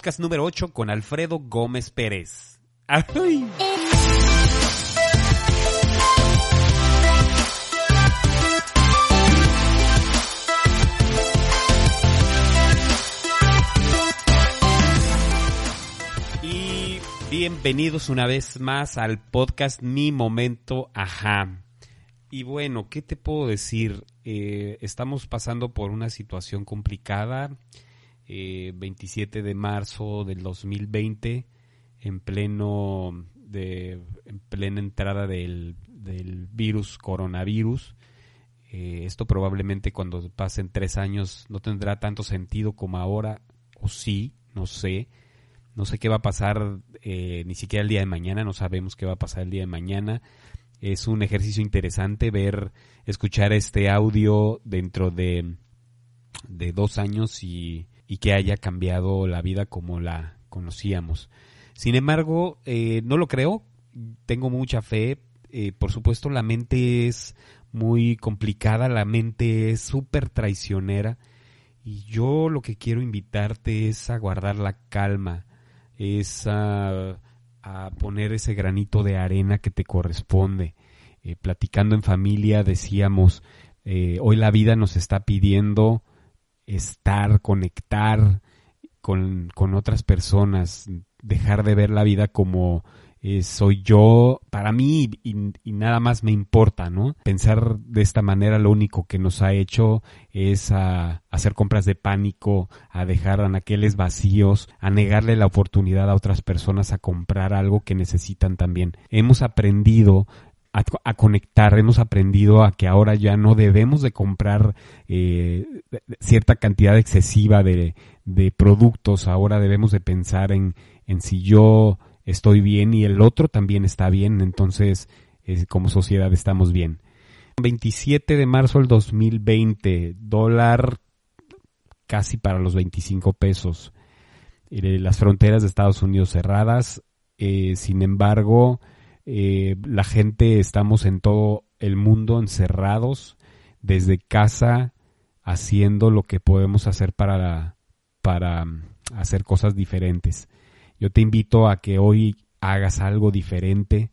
podcast número 8 con Alfredo Gómez Pérez. Y bienvenidos una vez más al podcast Mi Momento Ajá. Y bueno, ¿qué te puedo decir? Eh, estamos pasando por una situación complicada. 27 eh, de marzo del 2020, en pleno de, en plena entrada del, virus coronavirus. Eh, esto probablemente cuando pasen tres años no tendrá tanto sentido como ahora, o sí, no sé. No sé qué va a pasar ni siquiera el día de mañana, no sabemos qué va a pasar el día de mañana es un ejercicio interesante ver, escuchar este audio dentro de, de dos años y, que haya cambiado la vida como la conocíamos. Sin embargo, eh, no lo creo, tengo mucha fe. Eh, por supuesto, la mente es muy complicada, la mente es súper traicionera. Y yo lo que quiero invitarte es a guardar la calma, es a a poner ese granito de arena que te corresponde. Eh, platicando en familia decíamos, eh, hoy la vida nos está pidiendo estar, conectar con, con otras personas, dejar de ver la vida como eh, soy yo para mí y, nada más me importa, ¿no? Pensar de esta manera lo único que nos ha hecho es a, hacer compras de pánico, a dejar anaqueles vacíos, a negarle la oportunidad a otras personas a comprar algo que necesitan también. Hemos aprendido a, conectar, hemos aprendido a que ahora ya no debemos de comprar eh, cierta cantidad excesiva de, productos, ahora debemos de pensar en, en si yo estoy bien y el otro también está bien, entonces como sociedad estamos bien. 27 de marzo del 2020, dólar casi para los 25 pesos. Eh, las fronteras de Estados Unidos cerradas, eh, sin embargo, eh, la gente estamos en todo el mundo encerrados, desde casa, haciendo lo que podemos hacer para, para mm, hacer cosas diferentes. Yo te invito a que hoy hagas algo diferente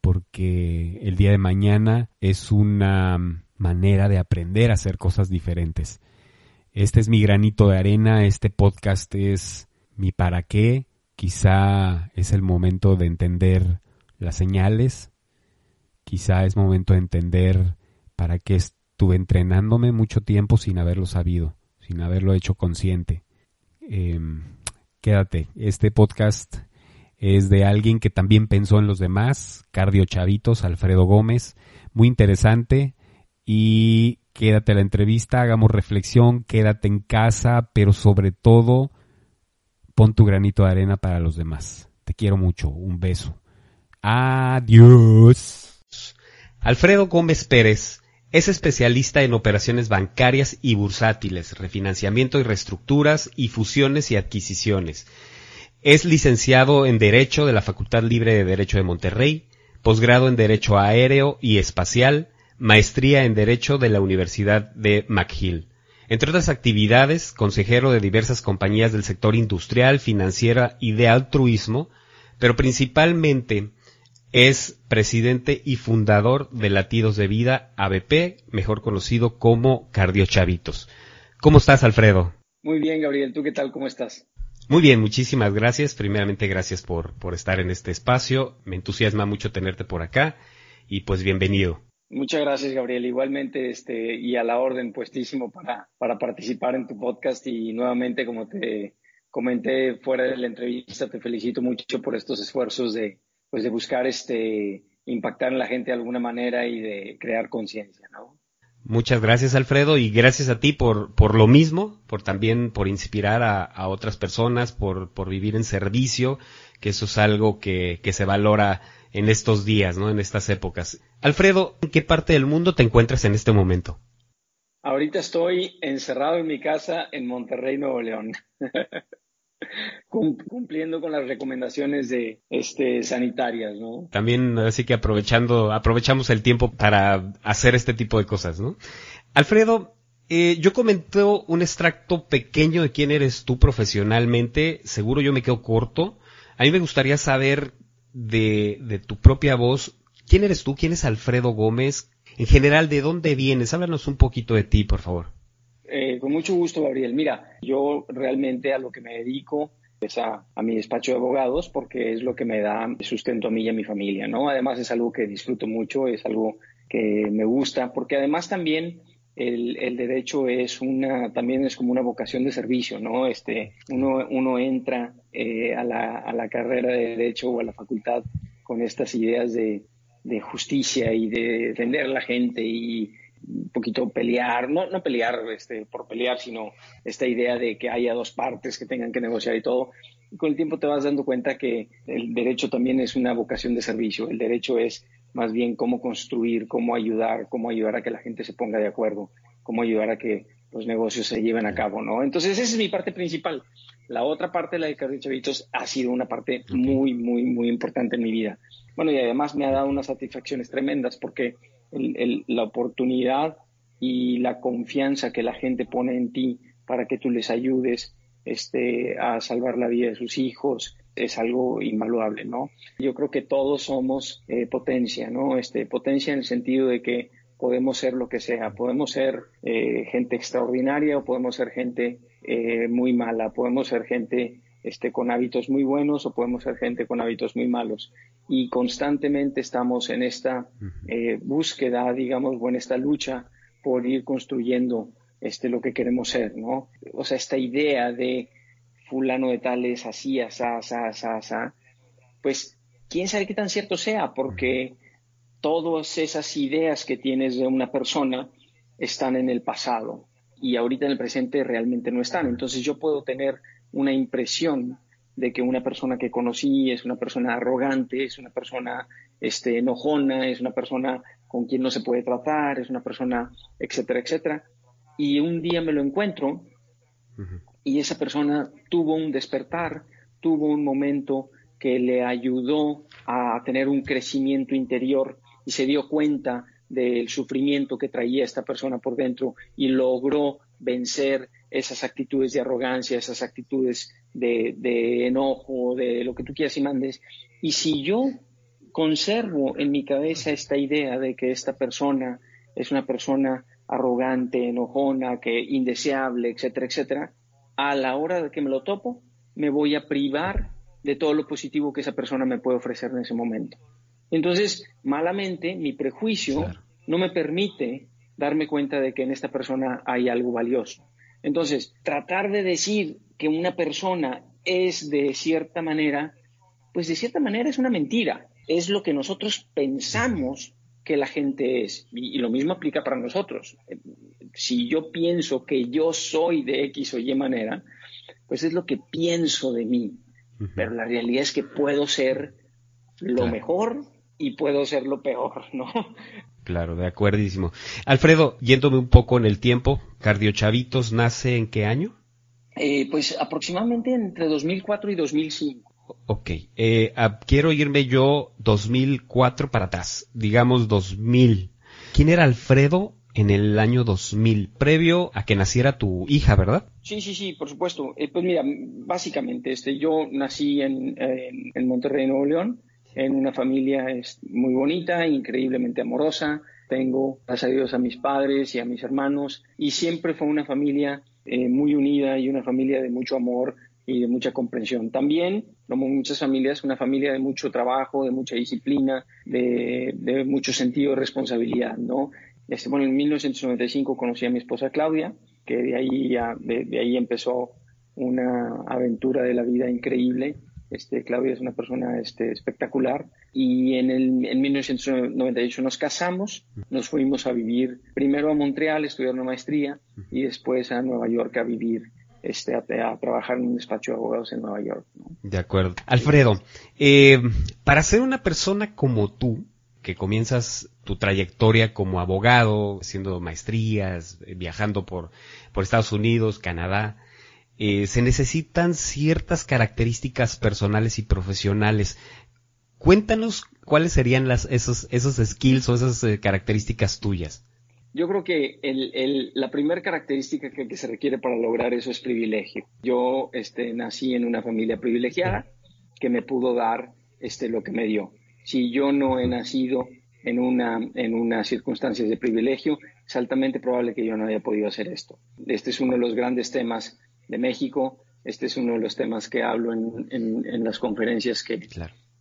porque el día de mañana es una manera de aprender a hacer cosas diferentes. Este es mi granito de arena, este podcast es mi para qué, quizá es el momento de entender las señales, quizá es momento de entender para qué estuve entrenándome mucho tiempo sin haberlo sabido, sin haberlo hecho consciente. Em, quédate. Este podcast es de alguien que también pensó en los demás, Cardio Chavitos, Alfredo Gómez. Muy interesante. Y quédate a la entrevista, hagamos reflexión, quédate en casa, pero sobre todo pon tu granito de arena para los demás. Te quiero mucho. Un beso. Adiós. Alfredo Gómez Pérez es especialista en operaciones bancarias y bursátiles, refinanciamiento y reestructuras y fusiones y adquisiciones. Es licenciado en Derecho de la Facultad Libre de Derecho de Monterrey, posgrado en Derecho Aéreo y Espacial, maestría en Derecho de la Universidad de McGill. Entre otras actividades, consejero de diversas compañías del sector industrial, financiera y de altruismo, pero principalmente es presidente y fundador de Latidos de Vida ABP, mejor conocido como Cardio Chavitos. ¿Cómo estás, Alfredo? Muy bien, Gabriel. ¿Tú qué tal? ¿Cómo estás? Muy bien, muchísimas gracias. Primeramente, gracias por, por estar en este espacio. Me entusiasma mucho tenerte por acá y pues bienvenido. Muchas gracias, Gabriel. Igualmente, este, y a la orden, puestísimo para, para participar en tu podcast y nuevamente, como te comenté fuera de la entrevista, te felicito mucho por estos esfuerzos de, pues de buscar este impactar en la gente de alguna manera y de crear conciencia, ¿no? Muchas gracias Alfredo y gracias a ti por, por lo mismo, por también por inspirar a, otras personas, por, por, vivir en servicio, que eso es algo que, que, se valora en estos días, ¿no? En estas épocas. Alfredo, ¿en qué parte del mundo te encuentras en este momento? Ahorita estoy encerrado en mi casa en Monterrey, Nuevo León. cumpliendo con las recomendaciones de este sanitarias, ¿no? También así que aprovechando aprovechamos el tiempo para hacer este tipo de cosas, ¿no? Alfredo, Eh, yo comenté un extracto pequeño de quién eres tú profesionalmente. Seguro yo me quedo corto. A mí me gustaría saber de, de tu propia voz. ¿Quién eres tú? ¿Quién es Alfredo Gómez? En general, ¿de dónde vienes? Háblanos un poquito de ti, por favor. Eh, con mucho gusto, Gabriel. Mira, yo realmente a lo que me dedico es a, mi despacho de abogados porque es lo que me da sustento a mí y a mi familia, ¿no? Además es algo que disfruto mucho, es algo que me gusta, porque además también el, el, derecho es una, también es como una vocación de servicio, ¿no? Este, uno, uno entra eh, a, la, a, la, carrera de derecho o a la facultad con estas ideas de, de justicia y de defender a la gente y un poquito pelear, no, no pelear este, por pelear, sino esta idea de que haya dos partes que tengan que negociar y todo. Y con el tiempo te vas dando cuenta que el derecho también es una vocación de servicio. El derecho es más bien cómo construir, cómo ayudar, cómo ayudar a que la gente se ponga de acuerdo, cómo ayudar a que los negocios se lleven a cabo, ¿no? Entonces, esa es mi parte principal. La otra parte, la de Carlos Chavitos, ha sido una parte muy, muy, muy importante en mi vida. Bueno, y además me ha dado unas satisfacciones tremendas porque el, el, la oportunidad y la confianza que la gente pone en ti para que tú les ayudes este, a salvar la vida de sus hijos, es algo invaluable, ¿no? Yo creo que todos somos eh, potencia, ¿no? Este, potencia en el sentido de que podemos ser lo que sea, podemos ser eh, gente extraordinaria o podemos ser gente eh, muy mala, podemos ser gente este, con hábitos muy buenos o podemos ser gente con hábitos muy malos. Y constantemente estamos en esta eh, búsqueda, digamos, o en esta lucha por ir construyendo este, lo que queremos ser, ¿no? O sea, esta idea de fulano de tal es así, asá, asá, asá, asá, pues quién sabe qué tan cierto sea, porque todas esas ideas que tienes de una persona están en el pasado y ahorita en el presente realmente no están. Entonces yo puedo tener una impresión de que una persona que conocí es una persona arrogante, es una persona este, enojona, es una persona con quien no se puede tratar, es una persona, etcétera, etcétera. Y un día me lo encuentro y esa persona tuvo un despertar, tuvo un momento que le ayudó a tener un crecimiento interior y se dio cuenta del sufrimiento que traía esta persona por dentro y logró vencer esas actitudes de arrogancia, esas actitudes de, de, enojo, de lo que tú quieras y mandes. Y si yo conservo en mi cabeza esta idea de que esta persona es una persona arrogante, enojona, que indeseable, etcétera, etcétera, a la hora de que me lo topo, me voy a privar de todo lo positivo que esa persona me puede ofrecer en ese momento. Entonces, malamente, mi prejuicio no me permite darme cuenta de que en esta persona hay algo valioso. Entonces, tratar de decir que una persona es de cierta manera, pues de cierta manera es una mentira. Es lo que nosotros pensamos que la gente es. Y, y, lo mismo aplica para nosotros. Si yo pienso que yo soy de X o Y manera, pues es lo que pienso de mí. Uh -huh. Pero la realidad es que puedo ser lo claro. mejor y puedo ser lo peor, ¿no? Claro, de acuerdísimo. Alfredo, yéndome un poco en el tiempo, Cardio Chavitos nace en qué año? Eh, pues aproximadamente entre 2004 y 2005. Ok, eh, ah, quiero irme yo 2004 para atrás, digamos 2000. ¿Quién era Alfredo en el año 2000, previo a que naciera tu hija, verdad? Sí, sí, sí, por supuesto. Eh, pues mira, básicamente, este, yo nací en, en, en Monterrey, Nuevo León, en una familia es muy bonita, increíblemente amorosa. Tengo, gracias a Dios, a mis padres y a mis hermanos, y siempre fue una familia eh, muy unida y una familia de mucho amor y de mucha comprensión. También, como muchas familias, una familia de mucho trabajo, de mucha disciplina, de, de mucho sentido de responsabilidad, ¿no? Este, bueno, en 1995 conocí a mi esposa Claudia, que de ahí, ya, de, de ahí empezó una aventura de la vida increíble. Este, Claudia es una persona este, espectacular y en, el, en 1998 nos casamos, nos fuimos a vivir primero a Montreal, a estudiar una maestría y después a Nueva York a vivir este, a, a, trabajar en un despacho de abogados en Nueva York. ¿no? De acuerdo. Alfredo, eh, para ser una persona como tú, que comienzas tu trayectoria como abogado, haciendo maestrías, viajando por, por Estados Unidos, Canadá, eh, se necesitan ciertas características personales y profesionales. Cuéntanos cuáles serían las, esos, esos skills o esas eh, características tuyas. Yo creo que la primera característica que, se requiere para lograr eso es privilegio. Yo este, nací en una familia privilegiada que me pudo dar este, lo que me dio. Si yo no he nacido en una, en unas circunstancias de privilegio, es altamente probable que yo no haya podido hacer esto. Este es uno de los grandes temas de México. Este es uno de los temas que hablo en, en, las conferencias que,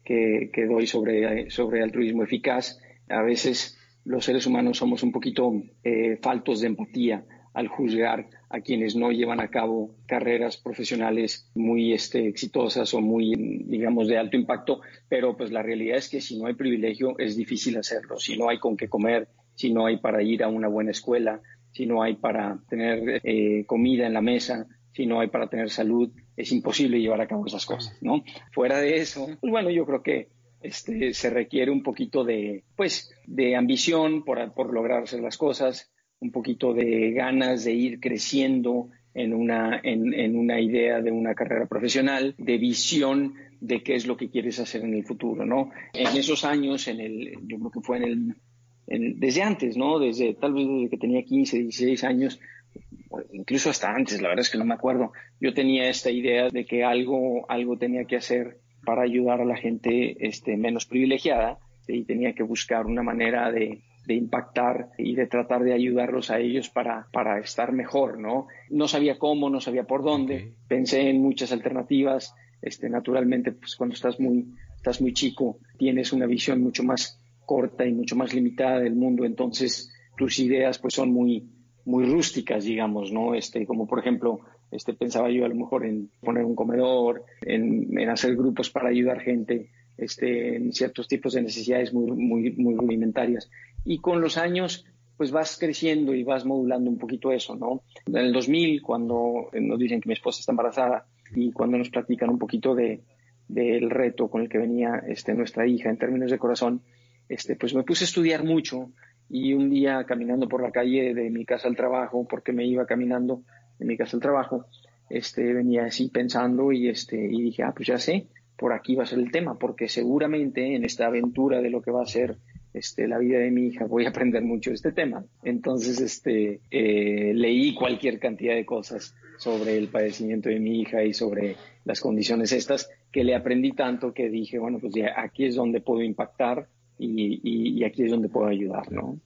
que, que, doy sobre, sobre altruismo eficaz. A veces los seres humanos somos un poquito eh, faltos de empatía al juzgar a quienes no llevan a cabo carreras profesionales muy este, exitosas o muy, digamos, de alto impacto, pero pues la realidad es que si no hay privilegio es difícil hacerlo, si no hay con qué comer, si no hay para ir a una buena escuela, si no hay para tener eh, comida en la mesa, si no hay para tener salud, es imposible llevar a cabo esas cosas, ¿no? Fuera de eso, pues bueno, yo creo que este, se requiere un poquito de, pues, de ambición por, por lograr hacer las cosas, un poquito de ganas de ir creciendo en una, en, una idea de una carrera profesional, de visión de qué es lo que quieres hacer en el futuro, ¿no? En esos años, en el, yo creo que fue en el, desde antes, ¿no? Desde, tal vez desde que tenía 15, 16 años, incluso hasta antes, la verdad es que no me acuerdo, yo tenía esta idea de que algo, algo tenía que hacer para ayudar a la gente este, menos privilegiada y tenía que buscar una manera de, impactar y de tratar de ayudarlos a ellos para, para estar mejor, ¿no? No sabía cómo, no sabía por dónde, pensé en muchas alternativas, este, naturalmente, pues cuando estás muy, estás muy chico, tienes una visión mucho más corta y mucho más limitada del mundo, entonces tus ideas pues son muy, muy rústicas, digamos, ¿no? Este, como por ejemplo, este, pensaba yo a lo mejor en poner un comedor, en, hacer grupos para ayudar gente este, en ciertos tipos de necesidades muy, muy, muy rudimentarias. Y con los años, pues vas creciendo y vas modulando un poquito eso, ¿no? En el 2000, cuando nos dicen que mi esposa está embarazada y cuando nos platican un poquito de, del reto con el que venía este, nuestra hija en términos de corazón, este, pues me puse a estudiar mucho y un día caminando por la calle de mi casa al trabajo, porque me iba caminando, en mi casa al trabajo, este, venía así pensando y, este, y dije, ah, pues ya sé, por aquí va a ser el tema, porque seguramente en esta aventura de lo que va a ser este, la vida de mi hija voy a aprender mucho de este tema. Entonces, este, eh, leí cualquier cantidad de cosas sobre el padecimiento de mi hija y sobre las condiciones estas, que le aprendí tanto que dije, bueno, pues ya aquí es donde puedo impactar y, y aquí es donde puedo ayudar, ¿no?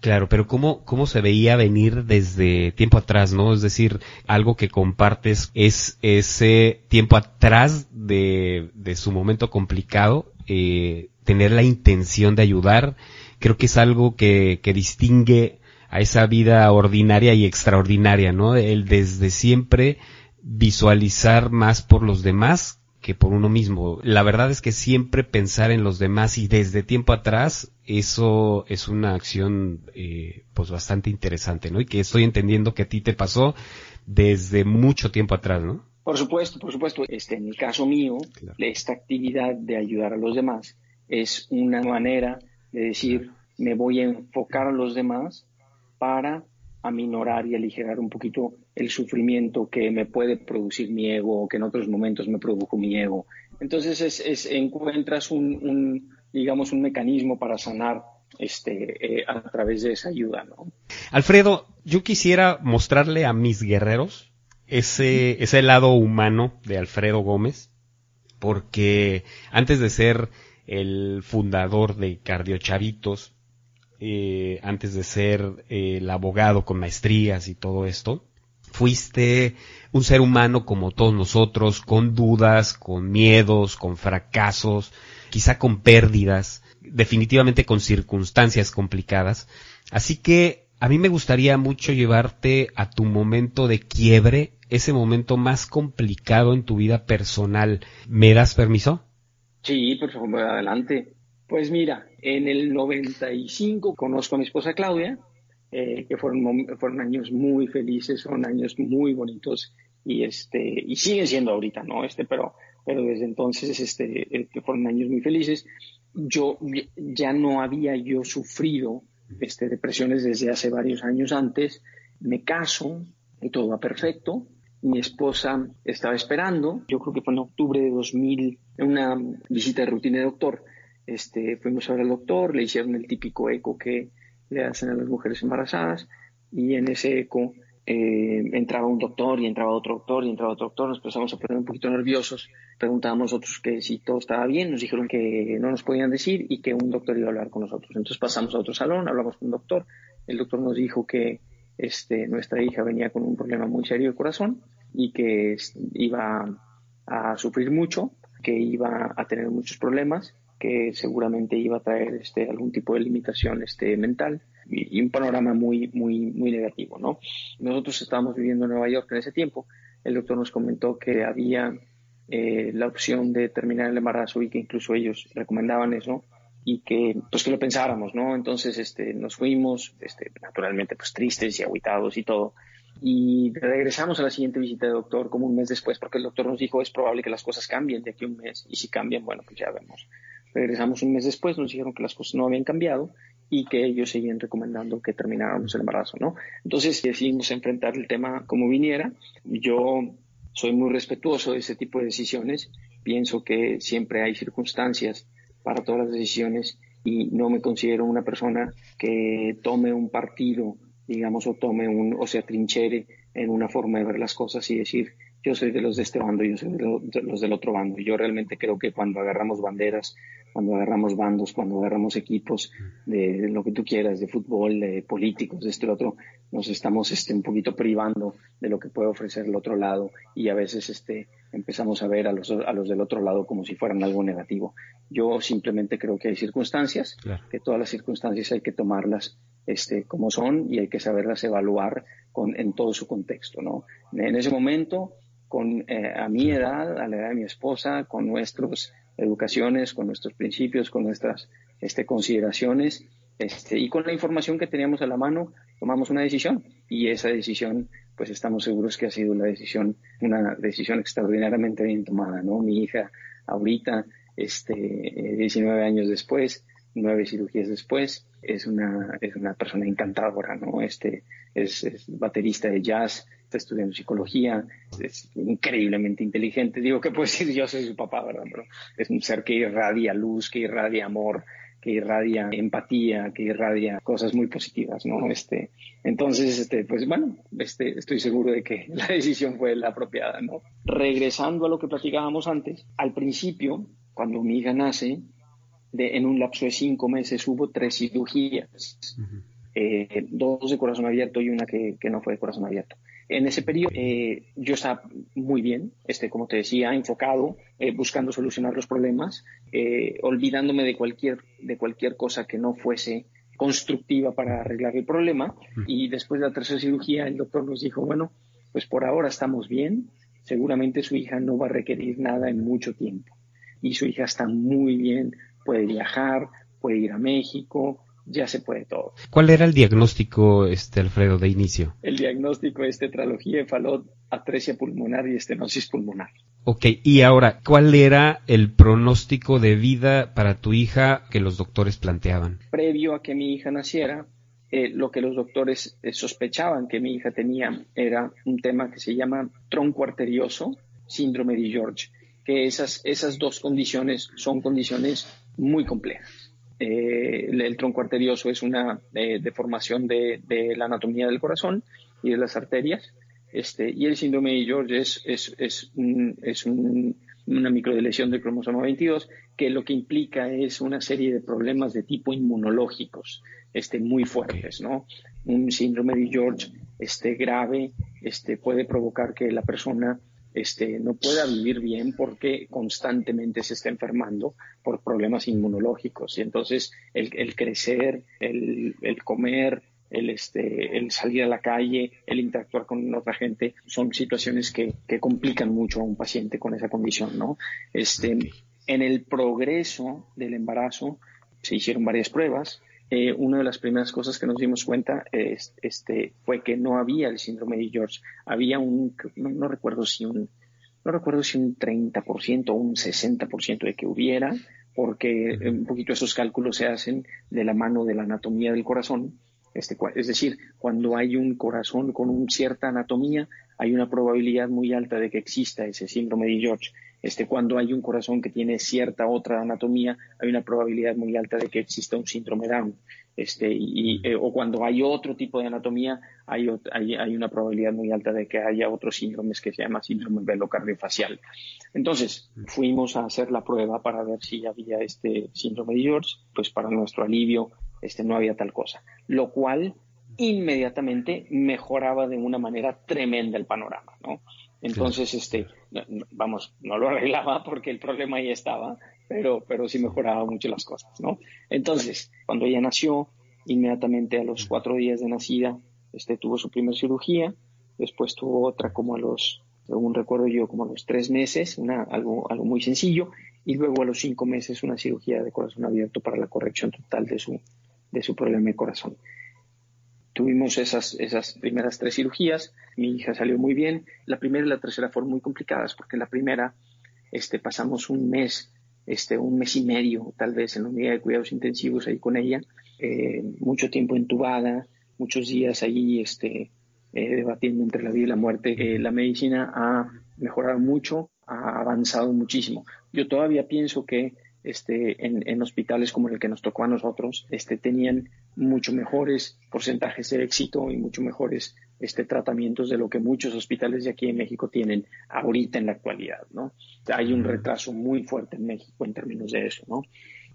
Claro, pero ¿cómo, ¿cómo se veía venir desde tiempo atrás, no? Es decir, algo que compartes es ese tiempo atrás de, de su momento complicado, eh, tener la intención de ayudar, creo que es algo que, que distingue a esa vida ordinaria y extraordinaria, ¿no? El desde siempre visualizar más por los demás que por uno mismo. La verdad es que siempre pensar en los demás y desde tiempo atrás, eso es una acción eh, pues bastante interesante, ¿no? Y que estoy entendiendo que a ti te pasó desde mucho tiempo atrás, ¿no? Por supuesto, por supuesto. Este, en el caso mío, esta actividad de ayudar a los demás es una manera de decir, me voy a enfocar a los demás para aminorar y aligerar un poquito el sufrimiento que me puede producir mi ego o que en otros momentos me produjo mi ego. Entonces es, encuentras un, digamos, un mecanismo para sanar este, eh, a través de esa ayuda. ¿no? Alfredo, yo quisiera mostrarle a mis guerreros ese, ese lado humano de Alfredo Gómez, porque antes de ser el fundador de Cardiochavitos, eh, antes de ser el abogado con maestrías y todo esto, fuiste un ser humano como todos nosotros, con dudas, con miedos, con fracasos, quizá con pérdidas, definitivamente con circunstancias complicadas. Así que a mí me gustaría mucho llevarte a tu momento de quiebre, ese momento más complicado en tu vida personal. ¿Me das permiso? Sí, por favor, adelante. Pues mira, en el 95 conozco a mi esposa Claudia, eh, que fueron, fueron años muy felices, son años muy bonitos y este y siguen siendo ahorita, ¿no? Este, pero pero desde entonces este que fueron años muy felices. Yo ya no había yo sufrido este depresiones desde hace varios años antes. Me caso y todo va perfecto. Mi esposa estaba esperando, yo creo que fue en octubre de 2000, en una visita de rutina de doctor. Este, fuimos a ver al doctor, le hicieron el típico eco que le hacen a las mujeres embarazadas y en ese eco eh, entraba un doctor y entraba otro doctor y entraba otro doctor, nos empezamos a poner un poquito nerviosos, preguntábamos nosotros que si todo estaba bien, nos dijeron que no nos podían decir y que un doctor iba a hablar con nosotros. Entonces pasamos a otro salón, hablamos con un doctor, el doctor nos dijo que este, nuestra hija venía con un problema muy serio de corazón y que iba a sufrir mucho, que iba a tener muchos problemas, que seguramente iba a traer este, algún tipo de limitación este, mental y, un panorama muy, muy, muy negativo, ¿no? Nosotros estábamos viviendo en Nueva York en ese tiempo. El doctor nos comentó que había eh, la opción de terminar el embarazo y que incluso ellos recomendaban eso y que pues que lo pensáramos, ¿no? Entonces este, nos fuimos, este, naturalmente pues tristes y aguitados y todo. Y regresamos a la siguiente visita de doctor como un mes después, porque el doctor nos dijo es probable que las cosas cambien de aquí a un mes y si cambian, bueno, pues ya vemos. Regresamos un mes después, nos dijeron que las cosas no habían cambiado y que ellos seguían recomendando que termináramos el embarazo, ¿no? Entonces decidimos enfrentar el tema como viniera. Yo soy muy respetuoso de ese tipo de decisiones. Pienso que siempre hay circunstancias para todas las decisiones y no me considero una persona que tome un partido, digamos, o tome un, o se atrinchere en una forma de ver las cosas y decir, yo soy de los de este bando, yo soy de los del otro bando. Yo realmente creo que cuando agarramos banderas, cuando agarramos bandos, cuando agarramos equipos de, lo que tú quieras, de fútbol, de políticos, de este y otro, nos estamos este, un poquito privando de lo que puede ofrecer el otro lado y a veces este, empezamos a ver a los, a los del otro lado como si fueran algo negativo. Yo simplemente creo que hay circunstancias, que todas las circunstancias hay que tomarlas este, como son y hay que saberlas evaluar con, en todo su contexto. ¿no? En ese momento con, eh, a mi edad, a la edad de mi esposa, con nuestras educaciones, con nuestros principios, con nuestras este, consideraciones este, y con la información que teníamos a la mano, tomamos una decisión y esa decisión, pues estamos seguros que ha sido una decisión, una decisión extraordinariamente bien tomada, ¿no? Mi hija ahorita, este, 19 años después, nueve cirugías después, es una, es una persona encantadora, ¿no? Este, es, baterista de jazz, está estudiando psicología, es increíblemente inteligente. Digo, ¿qué puedo decir? Yo soy su papá, ¿verdad? Pero es un ser que irradia luz, que irradia amor, que irradia empatía, que irradia cosas muy positivas, ¿no? Este, entonces, este, pues bueno, este, estoy seguro de que la decisión fue la apropiada, ¿no? Regresando a lo que platicábamos antes, al principio, cuando mi hija nace, de, en un lapso de cinco meses hubo tres cirugías, eh, dos de corazón abierto y una que, que no fue de corazón abierto. En ese periodo eh, yo estaba muy bien, este, como te decía, enfocado, eh, buscando solucionar los problemas, eh, olvidándome de cualquier, de cualquier cosa que no fuese constructiva para arreglar el problema. Y después de la tercera cirugía, el doctor nos dijo, bueno, pues por ahora estamos bien, seguramente su hija no va a requerir nada en mucho tiempo. Y su hija está muy bien, puede viajar, puede ir a México, ya se puede todo. ¿Cuál era el diagnóstico, este Alfredo, de inicio? El diagnóstico es tetralogía, falot, atresia pulmonar y estenosis pulmonar. Ok, y ahora, ¿cuál era el pronóstico de vida para tu hija que los doctores planteaban? Previo a que mi hija naciera, eh, lo que los doctores eh, sospechaban que mi hija tenía era un tema que se llama tronco arterioso, síndrome de George, esas, esas dos condiciones son condiciones muy complejas. Eh, el, tronco arterioso es una eh, deformación de, la anatomía del corazón y de las arterias. Este, y el síndrome de George es, es, es, una microdeleción del cromosoma 22 que lo que implica es una serie de problemas de tipo inmunológicos este, muy fuertes. ¿no? Un síndrome de George este, grave este, puede provocar que la persona este, no pueda vivir bien porque constantemente se está enfermando por problemas inmunológicos. Y entonces el, crecer, el, comer, el, este, el salir a la calle, el interactuar con otra gente, son situaciones que, complican mucho a un paciente con esa condición, ¿no? Este, en el progreso del embarazo se hicieron varias pruebas. Eh, una de las primeras cosas que nos dimos cuenta este, fue que no había el síndrome de George. Había un, no, recuerdo si un, no recuerdo si un 30% o un 60% de que hubiera, porque un poquito esos cálculos se hacen de la mano de la anatomía del corazón. Este, es decir, cuando hay un corazón con una cierta anatomía, hay una probabilidad muy alta de que exista ese síndrome de George. Este, cuando hay un corazón que tiene cierta otra anatomía, hay una probabilidad muy alta de que exista un síndrome Down. Este, y, eh, o cuando hay otro tipo de anatomía, hay, hay, hay, una probabilidad muy alta de que haya otros síndromes que se llama síndrome velocardiofacial. Entonces, fuimos a hacer la prueba para ver si había este síndrome de George, pues para nuestro alivio, este, no había tal cosa. Lo cual inmediatamente mejoraba de una manera tremenda el panorama, ¿no? Entonces, este, vamos, no lo arreglaba porque el problema ahí estaba, pero, pero sí mejoraba mucho las cosas, ¿no? Entonces, cuando ella nació, inmediatamente a los cuatro días de nacida, este, tuvo su primera cirugía, después tuvo otra como a los, según recuerdo yo, como a los tres meses, una, algo, algo muy sencillo, y luego a los cinco meses una cirugía de corazón abierto para la corrección total de su, de su problema de corazón. Tuvimos esas, esas primeras tres cirugías, mi hija salió muy bien, la primera y la tercera fueron muy complicadas porque la primera este, pasamos un mes, este, un mes y medio tal vez en la unidad de cuidados intensivos ahí con ella, eh, mucho tiempo entubada, muchos días ahí este, eh, debatiendo entre la vida y la muerte. Eh, la medicina ha mejorado mucho, ha avanzado muchísimo. Yo todavía pienso que este, en, hospitales como el que nos tocó a nosotros, este, tenían mucho mejores porcentajes de éxito y mucho mejores este, tratamientos de lo que muchos hospitales de aquí en México tienen ahorita en la actualidad, ¿no? Hay un retraso muy fuerte en México en términos de eso, ¿no?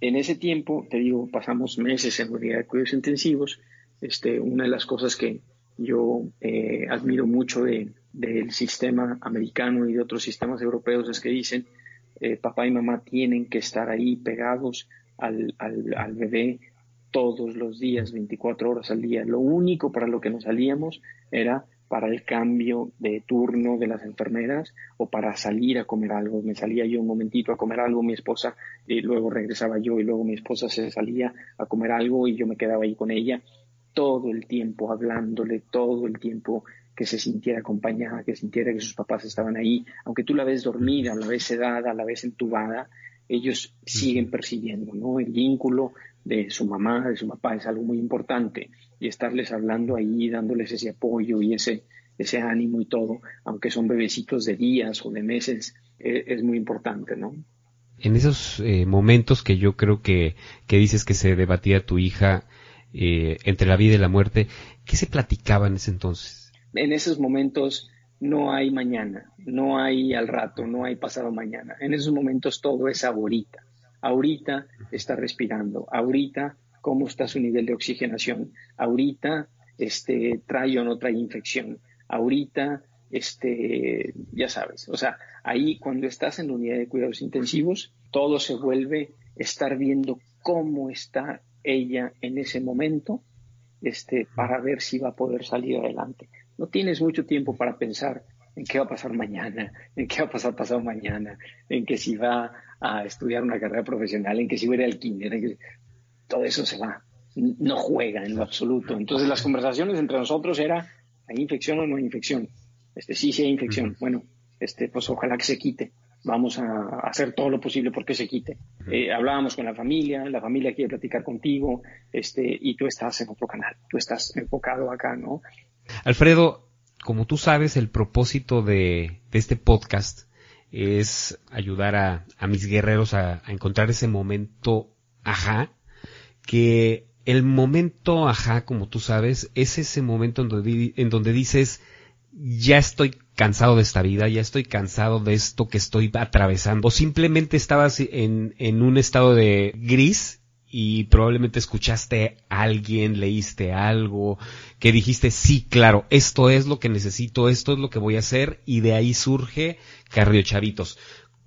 En ese tiempo, te digo, pasamos meses en unidad de cuidados intensivos. Este, una de las cosas que yo eh, admiro mucho del sistema americano y de otros sistemas europeos es que dicen eh, papá y mamá tienen que estar ahí pegados al, al, bebé todos los días, 24 horas al día. Lo único para lo que nos salíamos era para el cambio de turno de las enfermeras o para salir a comer algo. Me salía yo un momentito a comer algo, mi esposa, y luego regresaba yo y luego mi esposa se salía a comer algo y yo me quedaba ahí con ella todo el tiempo hablándole, todo el tiempo que se sintiera acompañada, que sintiera que sus papás estaban ahí, aunque tú la ves dormida, la ves sedada, la ves entubada, ellos siguen persiguiendo, ¿no? El vínculo de su mamá, de su papá es algo muy importante y estarles hablando ahí, dándoles ese apoyo y ese, ese ánimo y todo, aunque son bebecitos de días o de meses, e, es, muy importante, ¿no? En esos eh, momentos que yo creo que, que dices que se debatía tu hija eh, entre la vida y la muerte, ¿qué se platicaba en ese entonces? en esos momentos no hay mañana, no hay al rato, no hay pasado mañana. En esos momentos todo es ahorita. Ahorita está respirando, ahorita cómo está su nivel de oxigenación, ahorita este, trae o no trae infección, ahorita, este, ya sabes, o sea, ahí cuando estás en la unidad de cuidados intensivos, todo se vuelve estar viendo cómo está ella en ese momento, este, para ver si va a poder salir adelante no tienes mucho tiempo para pensar en qué va a pasar mañana, en qué va a pasar pasado mañana, en que si va a estudiar una carrera profesional, en que si va a ir al kinder, todo eso se va, no juega en lo absoluto. Entonces las conversaciones entre nosotros era, ¿hay infección o no hay infección? Este, sí, sí hay infección. Bueno, este, pues ojalá que se quite. Vamos a hacer todo lo posible porque se quite. Eh, hablábamos con la familia, la familia quiere platicar contigo, este, y tú estás en otro canal, tú estás enfocado acá, ¿no? Alfredo, como tú sabes, el propósito de, este podcast es ayudar a, mis guerreros a, encontrar ese momento ajá, que el momento ajá, como tú sabes, es ese momento en donde, en donde dices, ya estoy cansado de esta vida, ya estoy cansado de esto que estoy atravesando, o simplemente estabas en, en un estado de gris y probablemente escuchaste a alguien, leíste algo, que dijiste, sí, claro, esto es lo que necesito, esto es lo que voy a hacer, y de ahí surge Cardio Chavitos.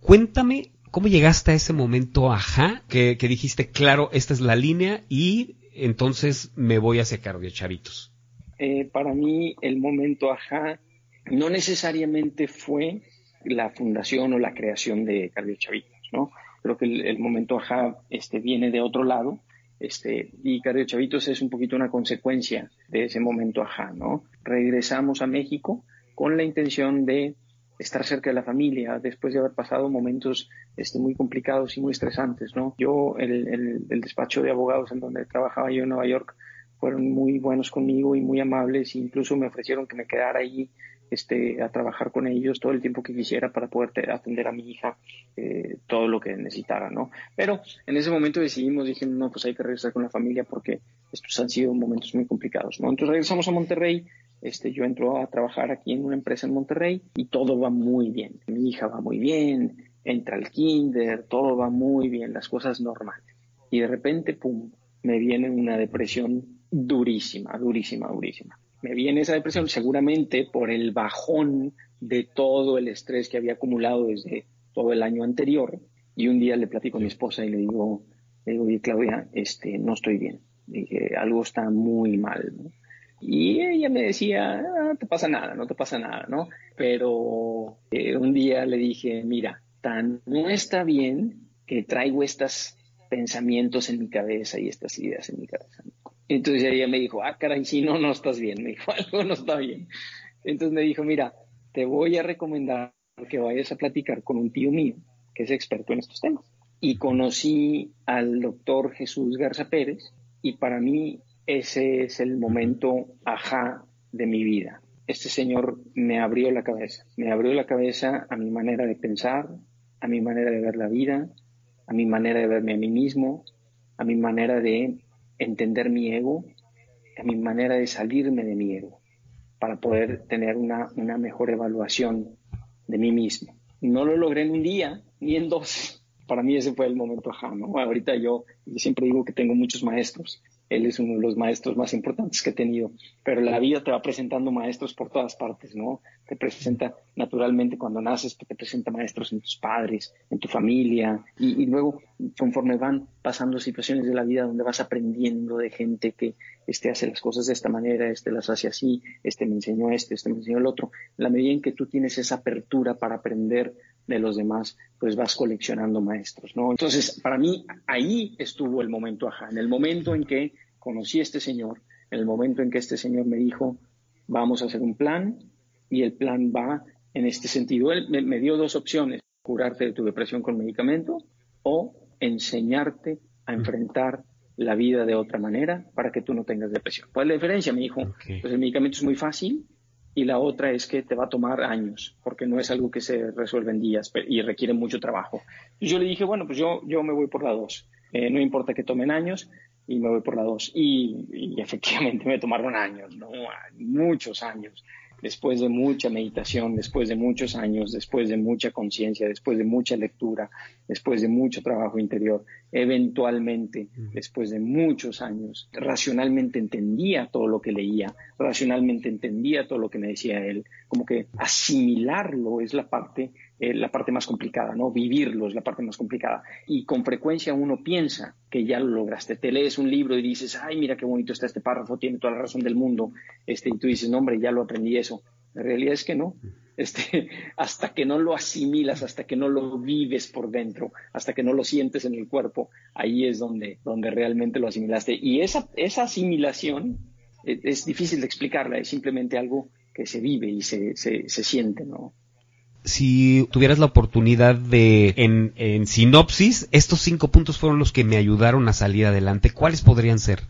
Cuéntame cómo llegaste a ese momento, ajá, que, dijiste, claro, esta es la línea, y entonces me voy hacia Cardio Chavitos. Eh, para mí, el momento, ajá, no necesariamente fue la fundación o la creación de Cardio Chavitos, ¿no? Creo que el, momento ajá este, viene de otro lado. Este, y Cardio Chavitos es un poquito una consecuencia de ese momento ajá, ¿no? Regresamos a México con la intención de estar cerca de la familia después de haber pasado momentos este, muy complicados y muy estresantes, ¿no? Yo, el, el, despacho de abogados en donde trabajaba yo en Nueva York, fueron muy buenos conmigo y muy amables, e incluso me ofrecieron que me quedara ahí este, a trabajar con ellos todo el tiempo que quisiera para poder atender a mi hija eh, todo lo que necesitara, ¿no? Pero en ese momento decidimos, dije, no, pues hay que regresar con la familia porque estos han sido momentos muy complicados, ¿no? Entonces regresamos a Monterrey, este, yo entro a trabajar aquí en una empresa en Monterrey y todo va muy bien. Mi hija va muy bien, entra al kinder, todo va muy bien, las cosas normales. Y de repente, pum, me viene una depresión durísima, durísima, durísima. Me viene esa depresión seguramente por el bajón de todo el estrés que había acumulado desde todo el año anterior. Y un día le platico a mi esposa y le digo, le digo, oye Claudia, este, no estoy bien. Dije, algo está muy mal. Y ella me decía, no te pasa nada, no te pasa nada, ¿no? Pero eh, un día le dije, mira, tan no está bien que traigo estos pensamientos en mi cabeza y estas ideas en mi cabeza. Entonces ella me dijo, ah, caray, si no, no estás bien. Me dijo, algo no está bien. Entonces me dijo, mira, te voy a recomendar que vayas a platicar con un tío mío que es experto en estos temas. Y conocí al doctor Jesús Garza Pérez y para mí ese es el momento ajá de mi vida. Este señor me abrió la cabeza, me abrió la cabeza a mi manera de pensar, a mi manera de ver la vida, a mi manera de verme a mí mismo, a mi manera de entender mi ego, mi manera de salirme de mi ego, para poder tener una, una mejor evaluación de mí mismo. No lo logré en un día, ni en dos. Para mí ese fue el momento ajá, ¿no? Ahorita yo, yo siempre digo que tengo muchos maestros él es uno de los maestros más importantes que he tenido, pero la vida te va presentando maestros por todas partes, ¿no? Te presenta naturalmente cuando naces, te presenta maestros en tus padres, en tu familia, y, luego conforme van pasando situaciones de la vida donde vas aprendiendo de gente que este hace las cosas de esta manera, este las hace así, este me enseñó este, este me enseñó el otro, la medida en que tú tienes esa apertura para aprender de los demás, pues vas coleccionando maestros, ¿no? Entonces, para mí, ahí estuvo el momento ajá, en el momento en que conocí a este señor, en el momento en que este señor me dijo, vamos a hacer un plan, y el plan va en este sentido. Él me, dio dos opciones, curarte de tu depresión con medicamento o enseñarte a enfrentar la vida de otra manera para que tú no tengas depresión. ¿Cuál es la diferencia? Me dijo, pues el medicamento es muy fácil, y la otra es que te va a tomar años, porque no es algo que se resuelve en días y requiere mucho trabajo. Y yo le dije, bueno, pues yo, yo me voy por la dos. Eh, no importa que tomen años y me voy por la dos. Y, y efectivamente me tomaron años, ¿no? muchos años después de mucha meditación, después de muchos años, después de mucha conciencia, después de mucha lectura, después de mucho trabajo interior, eventualmente, después de muchos años, racionalmente entendía todo lo que leía, racionalmente entendía todo lo que me decía él, como que asimilarlo es la parte eh, la parte más complicada, ¿no? Vivirlo es la parte más complicada. Y con frecuencia uno piensa que ya lo lograste. Te lees un libro y dices, ay, mira qué bonito está este párrafo, tiene toda la razón del mundo. Este, y tú dices, no, hombre, ya lo aprendí eso. La realidad es que no. Este, hasta que no lo asimilas, hasta que no lo vives por dentro, hasta que no lo sientes en el cuerpo, ahí es donde, donde realmente lo asimilaste. Y esa, esa asimilación es, es difícil de explicarla, es simplemente algo que se vive y se, se, se siente, ¿no? si tuvieras la oportunidad de, en, sinopsis, estos cinco puntos fueron los que me ayudaron a salir adelante. ¿Cuáles podrían ser?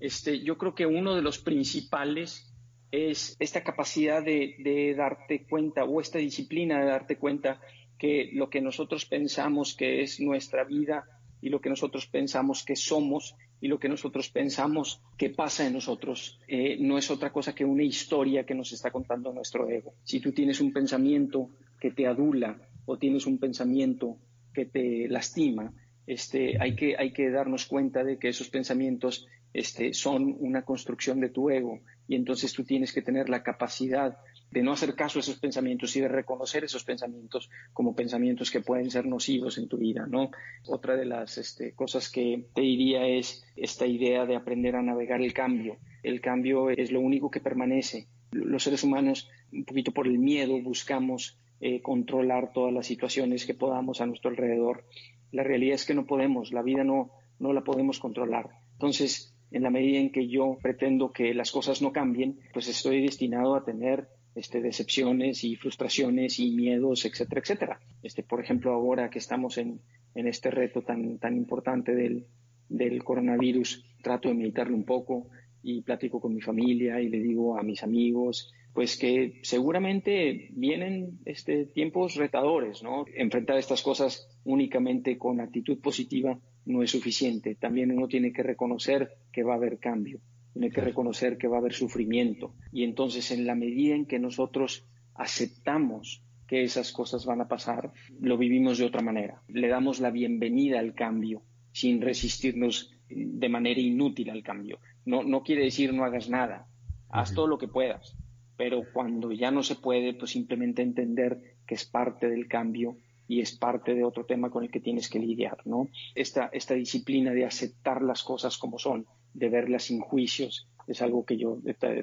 Este, yo creo que uno de los principales es esta capacidad de, darte cuenta o esta disciplina de darte cuenta que lo que nosotros pensamos que es nuestra vida y lo que nosotros pensamos que somos y lo que nosotros pensamos que pasa en nosotros eh, no es otra cosa que una historia que nos está contando nuestro ego. Si tú tienes un pensamiento que te adula o tienes un pensamiento que te lastima, este, hay, que, hay que darnos cuenta de que esos pensamientos este, son una construcción de tu ego y entonces tú tienes que tener la capacidad de no hacer caso a esos pensamientos y de reconocer esos pensamientos como pensamientos que pueden ser nocivos en tu vida, ¿no? Otra de las este, cosas que te diría es esta idea de aprender a navegar el cambio. El cambio es lo único que permanece. Los seres humanos, un poquito por el miedo, buscamos eh, controlar todas las situaciones que podamos a nuestro alrededor. La realidad es que no podemos, la vida no, no la podemos controlar. Entonces, en la medida en que yo pretendo que las cosas no cambien, pues estoy destinado a tener este, decepciones y frustraciones y miedos, etcétera, etcétera. Este, por ejemplo, ahora que estamos en, en este reto tan, tan importante del, del coronavirus, trato de meditarlo un poco y platico con mi familia y le digo a mis amigos, pues que seguramente vienen este, tiempos retadores, ¿no? Enfrentar estas cosas únicamente con actitud positiva no es suficiente. También uno tiene que reconocer que va a haber cambio, tiene que reconocer que va a haber sufrimiento. Y entonces, en la medida en que nosotros aceptamos que esas cosas van a pasar, lo vivimos de otra manera. Le damos la bienvenida al cambio sin resistirnos de manera inútil al cambio. No, no quiere decir no hagas nada, haz todo lo que puedas, pero cuando ya no se puede, pues simplemente entender que es parte del cambio y es parte de otro tema con el que tienes que lidiar, ¿no? Esta, esta disciplina de aceptar las cosas como son, de verlas sin juicios, es algo que yo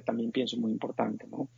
también pienso muy importante, ¿no?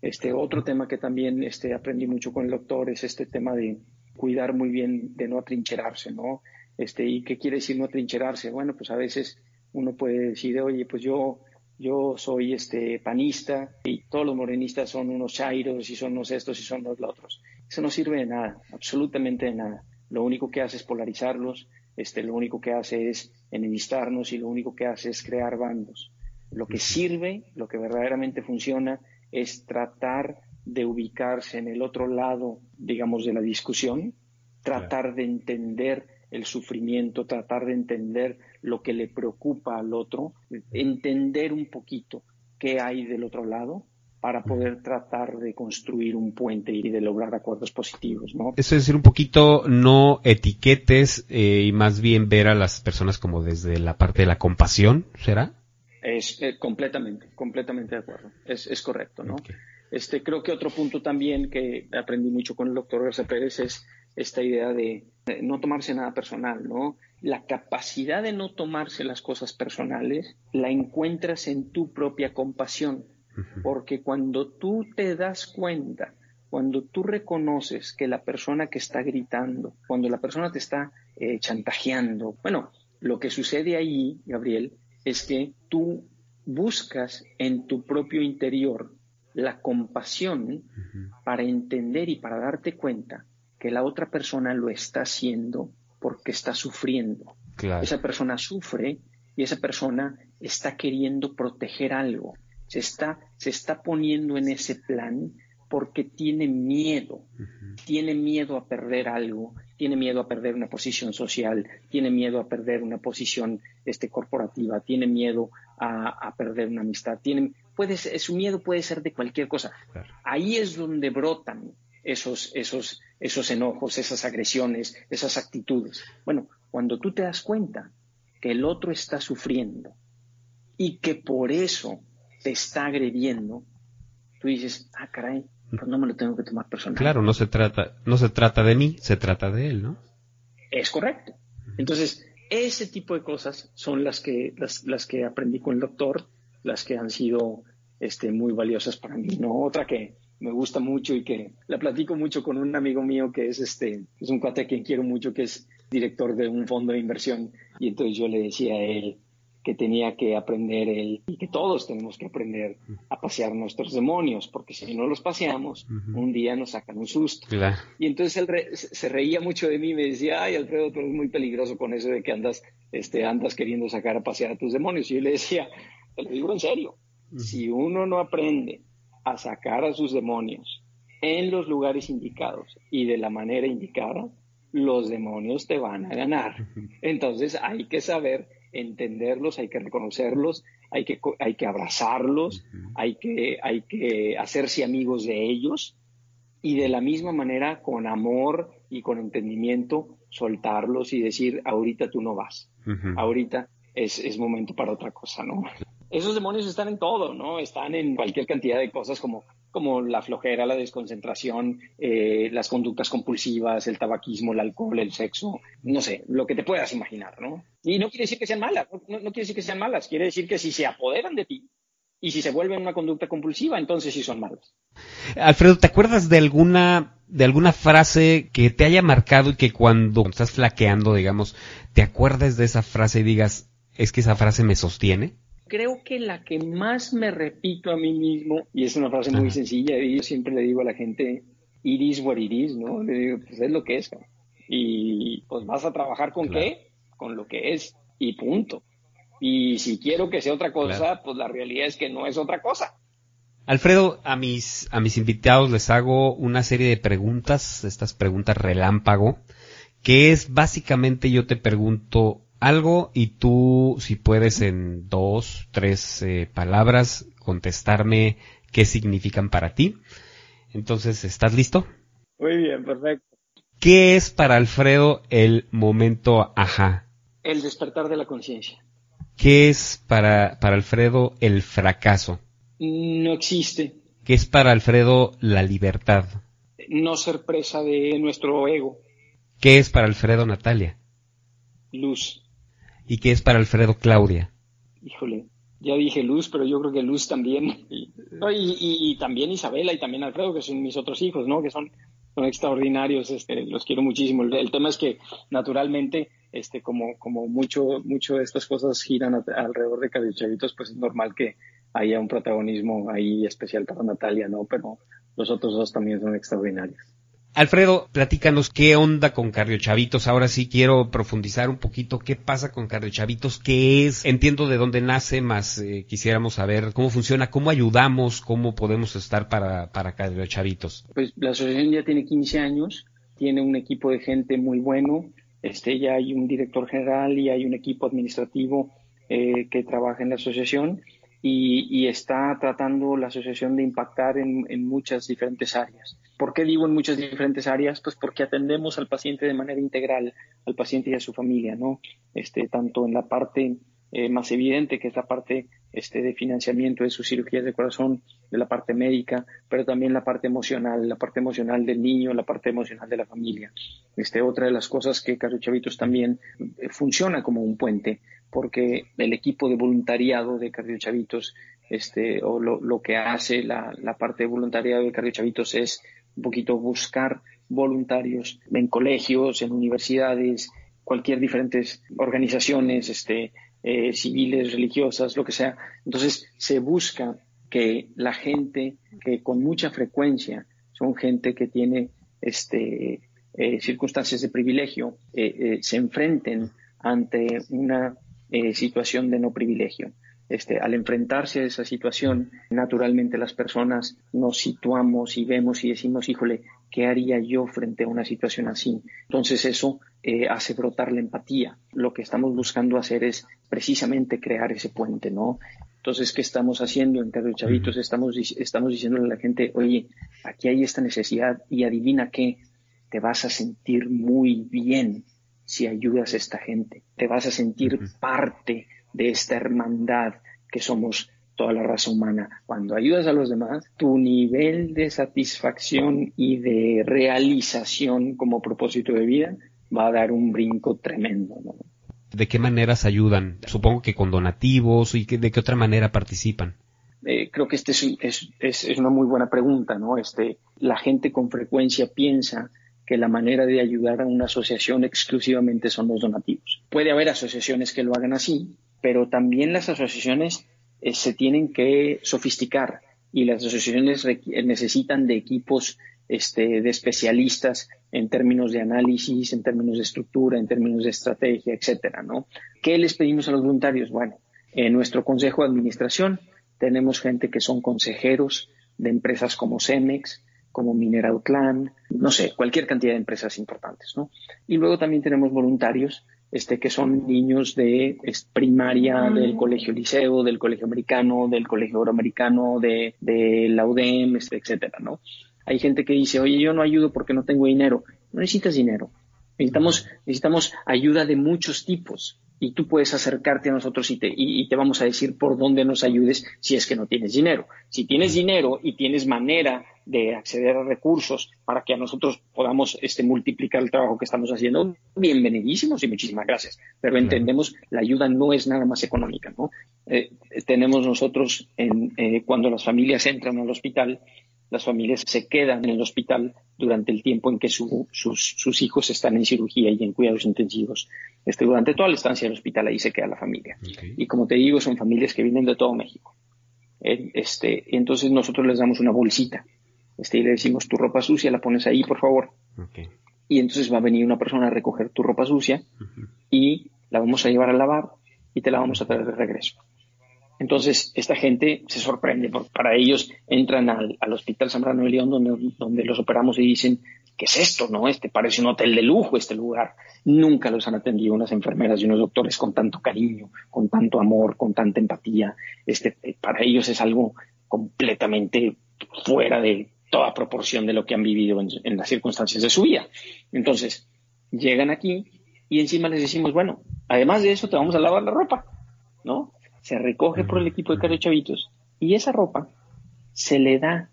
Este otro tema que también este, aprendí mucho con el doctor es este tema de cuidar muy bien de no atrincherarse, ¿no? Este, ¿Y qué quiere decir no atrincherarse? Bueno, pues a veces uno puede decir, oye, pues yo yo soy este panista y todos los morenistas son unos chairos y son unos estos y son los otros. Eso no sirve de nada, absolutamente de nada. Lo único que hace es polarizarlos, este, lo único que hace es enemistarnos y lo único que hace es crear bandos. Lo que sirve, lo que verdaderamente funciona, es tratar de ubicarse en el otro lado, digamos, de la discusión, tratar de entender el sufrimiento, tratar de entender lo que le preocupa al otro, entender un poquito qué hay del otro lado para poder tratar de construir un puente y de lograr acuerdos positivos, ¿no? Eso es decir, un poquito no etiquetes eh, y más bien ver a las personas como desde la parte de la compasión, ¿será? Es eh, completamente, completamente de acuerdo. Es, es correcto, ¿no? Este, creo que otro punto también que aprendí mucho con el doctor García Pérez es esta idea de no tomarse nada personal, ¿no? La capacidad de no tomarse las cosas personales la encuentras en tu propia compasión, porque cuando tú te das cuenta, cuando tú reconoces que la persona que está gritando, cuando la persona te está eh, chantajeando, bueno, lo que sucede ahí, Gabriel, es que tú buscas en tu propio interior la compasión para entender y para darte cuenta que la otra persona lo está haciendo porque está sufriendo. Esa persona sufre y esa persona está queriendo proteger algo. Se está, se está poniendo en ese plan porque tiene miedo. Tiene miedo a perder algo, tiene miedo a perder una posición social, tiene miedo a perder una posición este, corporativa, tiene miedo a, perder una amistad. Tiene, puede su miedo puede ser de cualquier cosa. Ahí es donde brotan esos, esos, esos enojos, esas agresiones, esas actitudes. Bueno, cuando tú te das cuenta que el otro está sufriendo y que por eso te está agrediendo, tú dices, ah, caray, pues no me lo tengo que tomar personal. Claro, no se trata, no se trata de mí, se trata de él, ¿no? Es correcto. Entonces, ese tipo de cosas son las que, las, las que aprendí con el doctor, las que han sido este, muy valiosas para mí, ¿no? Otra que, me gusta mucho y que la platico mucho con un amigo mío que es este, es un cuate a quien quiero mucho, que es director de un fondo de inversión. Y entonces yo le decía a él que tenía que aprender él y que todos tenemos que aprender a pasear nuestros demonios, porque si no los paseamos, un día nos sacan un susto. Y entonces él se reía mucho de mí y me decía, ay Alfredo, tú eres muy peligroso con eso de que andas, este, andas queriendo sacar a pasear a tus demonios. Y yo le decía, te lo digo en serio, si uno no aprende a sacar a sus demonios en los lugares indicados y de la manera indicada, los demonios te van a ganar. Entonces hay que saber entenderlos, hay que reconocerlos, hay que, hay que abrazarlos, hay, que, hay que hacerse amigos de ellos y de la misma manera, con amor y con entendimiento, soltarlos y decir, ahorita tú no vas, ahorita es, es momento para otra cosa, ¿no? esos demonios están en todo, ¿no? Están en cualquier cantidad de cosas como, como la flojera, la desconcentración, eh, las conductas compulsivas, el tabaquismo, el alcohol, el sexo, no sé, lo que te puedas imaginar, ¿no? Y no quiere decir que sean malas, no, quiere decir que sean malas, quiere decir que si se apoderan de ti y si se vuelven una conducta compulsiva, entonces sí son malas. Alfredo, ¿te acuerdas de alguna de alguna frase que te haya marcado y que cuando estás flaqueando, digamos, te acuerdes de esa frase y digas, es que esa frase me sostiene? Creo que la que más me repito a mí mismo, y es una frase muy sencilla, y yo siempre le digo a la gente, iris what it ¿no? Le digo, pues es lo que es. Y pues vas a trabajar con qué? Con lo que es, y punto. Y si quiero que sea otra cosa, pues la realidad es que no es otra cosa. Alfredo, a mis, a mis invitados les hago una serie de preguntas, estas preguntas relámpago, que es básicamente yo te pregunto algo y tú, si puedes en dos, tres eh, palabras, contestarme qué significan para ti. Entonces, ¿estás listo? Muy bien, perfecto. ¿Qué es para Alfredo el momento ajá? El despertar de la conciencia. ¿Qué es para, para Alfredo el fracaso? No existe. ¿Qué es para Alfredo la libertad? No ser presa de nuestro ego. ¿Qué es para Alfredo Natalia? Luz. ¿Y qué es para Alfredo Claudia? Híjole, ya dije Luz, pero yo creo que Luz también. Y, y, también Isabela y también Alfredo, que son mis otros hijos, ¿no? Que son, son extraordinarios, este, los quiero muchísimo. El, tema es que naturalmente, este, como, como mucho, mucho de estas cosas giran alrededor de Cabello Chavitos, pues es normal que haya un protagonismo ahí especial para Natalia, ¿no? Pero los otros dos también son extraordinarios. Alfredo, platícanos qué onda con Cardiochavitos. Ahora sí quiero profundizar un poquito qué pasa con Cardiochavitos, qué es, entiendo de dónde nace, más eh, quisiéramos saber cómo funciona, cómo ayudamos, cómo podemos estar para, para Cardiochavitos. Pues la asociación ya tiene 15 años, tiene un equipo de gente muy bueno, este, ya hay un director general y hay un equipo administrativo eh, que trabaja en la asociación y, está tratando la asociación de impactar en, muchas diferentes áreas. ¿Por qué digo en muchas diferentes áreas? Pues porque atendemos al paciente de manera integral, al paciente y a su familia, ¿no? Este, tanto en la parte eh, más evidente, que es la parte este, de financiamiento de sus cirugías de corazón, de la parte médica, pero también la parte emocional, la parte emocional del niño, la parte emocional de la familia. Este, otra de las cosas que Carlos Chavitos también eh, funciona como un puente porque el equipo de voluntariado de Cardio Chavitos, este, o lo, que hace la, parte de voluntariado de Cardio Chavitos es un poquito buscar voluntarios en colegios, en universidades, cualquier diferentes organizaciones, este, eh, civiles, religiosas, lo que sea. Entonces se busca que la gente que con mucha frecuencia son gente que tiene este, eh, circunstancias de privilegio, eh, se enfrenten ante una eh, situación de no privilegio. Este, al enfrentarse a esa situación, naturalmente las personas nos situamos y vemos y decimos, híjole, ¿qué haría yo frente a una situación así? Entonces eso eh, hace brotar la empatía. Lo que estamos buscando hacer es precisamente crear ese puente, ¿no? Entonces, ¿qué estamos haciendo en Carlos Chavitos? Estamos, estamos diciéndole a la gente, oye, aquí hay esta necesidad y adivina qué, te vas a sentir muy bien si ayudas a esta gente. Te vas a sentir parte de esta hermandad que somos toda la raza humana. Cuando ayudas a los demás, tu nivel de satisfacción y de realización como propósito de vida va a dar un brinco tremendo. ¿De qué maneras ayudan? Supongo que con donativos y de qué otra manera participan. Eh, creo que esta es, es, es, una muy buena pregunta, ¿no? Este, la gente con frecuencia piensa que la manera de ayudar a una asociación exclusivamente son los donativos. Puede haber asociaciones que lo hagan así, pero también las asociaciones eh, se tienen que sofisticar y las asociaciones necesitan de equipos este, de especialistas en términos de análisis, en términos de estructura, en términos de estrategia, etcétera. ¿Qué les pedimos a los voluntarios? Bueno, en nuestro consejo de administración tenemos gente que son consejeros de empresas como Cemex, como Mineral Clan, no sé, cualquier cantidad de empresas importantes, ¿no? Y luego también tenemos voluntarios este, que son niños de primaria, del colegio liceo, del colegio americano, del colegio euroamericano, de, de la UDEM, este, etcétera, ¿no? Hay gente que dice, oye, yo no ayudo porque no tengo dinero. No necesitas dinero. Necesitamos, necesitamos ayuda de muchos tipos y tú puedes acercarte a nosotros y te, y, te vamos a decir por dónde nos ayudes si es que no tienes dinero. Si tienes dinero y tienes manera de acceder a recursos para que a nosotros podamos este, multiplicar el trabajo que estamos haciendo, bienvenidísimos y muchísimas gracias. Pero entendemos, la ayuda no es nada más económica. ¿no? Eh, tenemos nosotros, en, eh, cuando las familias entran al hospital, las familias se quedan en el hospital durante el tiempo en que sus, hijos están en cirugía y en cuidados intensivos. Este, durante toda la estancia del hospital ahí se queda la familia. Y como te digo, son familias que vienen de todo México. Eh, este, entonces nosotros les damos una bolsita este, y le decimos tu ropa sucia, la pones ahí, por favor. Y entonces va a venir una persona a recoger tu ropa sucia y la vamos a llevar a lavar y te la vamos a traer de regreso. Entonces, esta gente se sorprende, porque para ellos entran al, Hospital Zambrano de León, donde, donde los operamos y dicen, ¿qué es esto? No, este parece un hotel de lujo, este lugar. Nunca los han atendido unas enfermeras y unos doctores con tanto cariño, con tanto amor, con tanta empatía. Este, para ellos es algo completamente fuera de toda proporción de lo que han vivido en, las circunstancias de su vida. Entonces, llegan aquí y encima les decimos, bueno, además de eso te vamos a lavar la ropa, ¿no? Se recoge por el equipo de Cario Chavitos y esa ropa se le da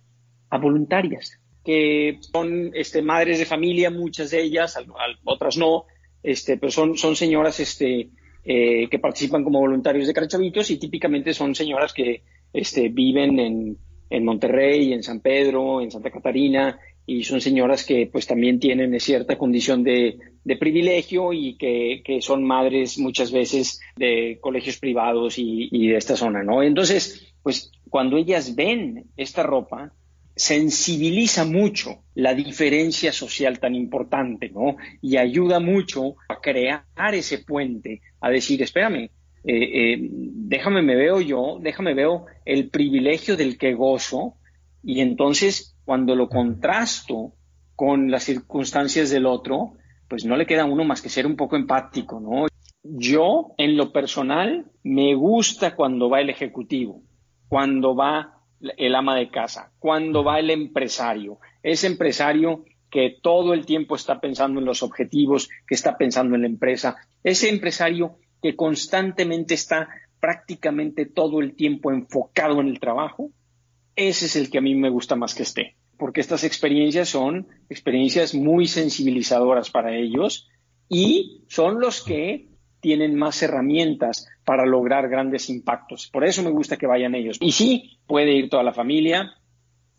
a voluntarias que son este, madres de familia, muchas de ellas, otras no, este, pero son, son señoras este, eh, que participan como voluntarios de Chavitos y típicamente son señoras que este, viven en, en Monterrey, en San Pedro, en Santa Catarina, y son señoras que pues también tienen cierta condición de, privilegio y que, son madres muchas veces de colegios privados y, y, de esta zona, ¿no? Entonces, pues cuando ellas ven esta ropa, sensibiliza mucho la diferencia social tan importante, ¿no? Y ayuda mucho a crear ese puente, a decir, espérame, eh, eh, déjame me veo yo, déjame veo el privilegio del que gozo y entonces cuando lo contrasto con las circunstancias del otro, pues no le queda a uno más que ser un poco empático, ¿no? Yo, en lo personal, me gusta cuando va el ejecutivo, cuando va el ama de casa, cuando va el empresario, ese empresario que todo el tiempo está pensando en los objetivos, que está pensando en la empresa, ese empresario que constantemente está prácticamente todo el tiempo enfocado en el trabajo, ese es el que a mí me gusta más que esté, porque estas experiencias son experiencias muy sensibilizadoras para ellos y son los que tienen más herramientas para lograr grandes impactos. Por eso me gusta que vayan ellos. Y sí, puede ir toda la familia,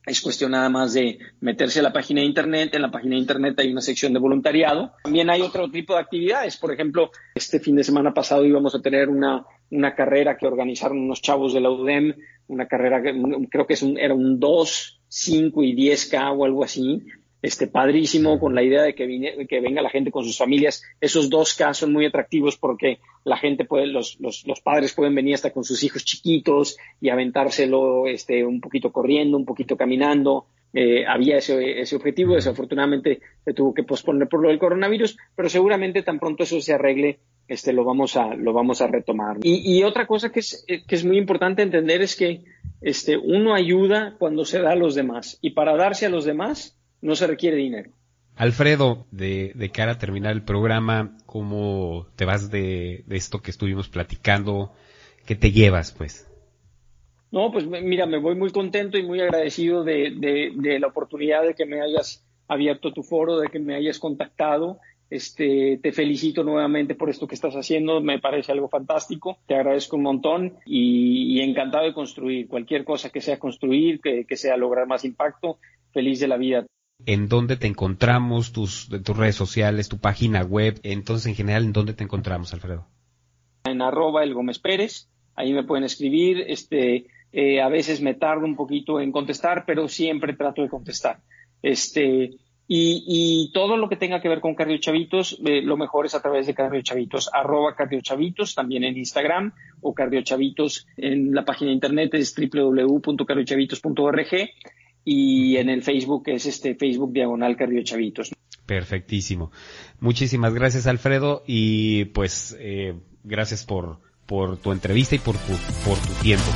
es cuestión nada más de meterse a la página de Internet. En la página de Internet hay una sección de voluntariado. También hay otro tipo de actividades. Por ejemplo, este fin de semana pasado íbamos a tener una, una carrera que organizaron unos chavos de la UDEM, una carrera que creo que es un, era un 2, 5 y 10K o algo así, este, padrísimo con la idea de que, venga la gente con sus familias. Esos dos casos son muy atractivos porque la gente puede, los, los, los, padres pueden venir hasta con sus hijos chiquitos y aventárselo este, un poquito corriendo, un poquito caminando. Eh, había ese, ese objetivo, desafortunadamente se tuvo que posponer por lo del coronavirus, pero seguramente tan pronto eso se arregle, este, lo vamos a, lo vamos a retomar. Y, y otra cosa que es, que es muy importante entender es que este, uno ayuda cuando se da a los demás y para darse a los demás no se requiere dinero. Alfredo, de, cara a terminar el programa, ¿cómo te vas de, esto que estuvimos platicando? ¿Qué te llevas, pues? No, pues mira, me voy muy contento y muy agradecido de, la oportunidad de que me hayas abierto tu foro, de que me hayas contactado. Este, te felicito nuevamente por esto que estás haciendo, me parece algo fantástico, te agradezco un montón y, encantado de construir cualquier cosa que sea construir, que, que sea lograr más impacto, feliz de la vida en dónde te encontramos, tus, tus redes sociales, tu página web, entonces en general, ¿en dónde te encontramos, Alfredo? En arroba el Gómez Pérez, ahí me pueden escribir, este, eh, a veces me tardo un poquito en contestar, pero siempre trato de contestar. Este, y, todo lo que tenga que ver con Cardio Chavitos, eh, lo mejor es a través de Cardio Chavitos, arroba Cardio Chavitos, también en Instagram, o Cardio Chavitos en la página de internet es www.cardiochavitos.org y en el Facebook es este Facebook Diagonal Cardio Chavitos. Perfectísimo. Muchísimas gracias Alfredo y pues eh, gracias por, por tu entrevista y por por tu tiempo.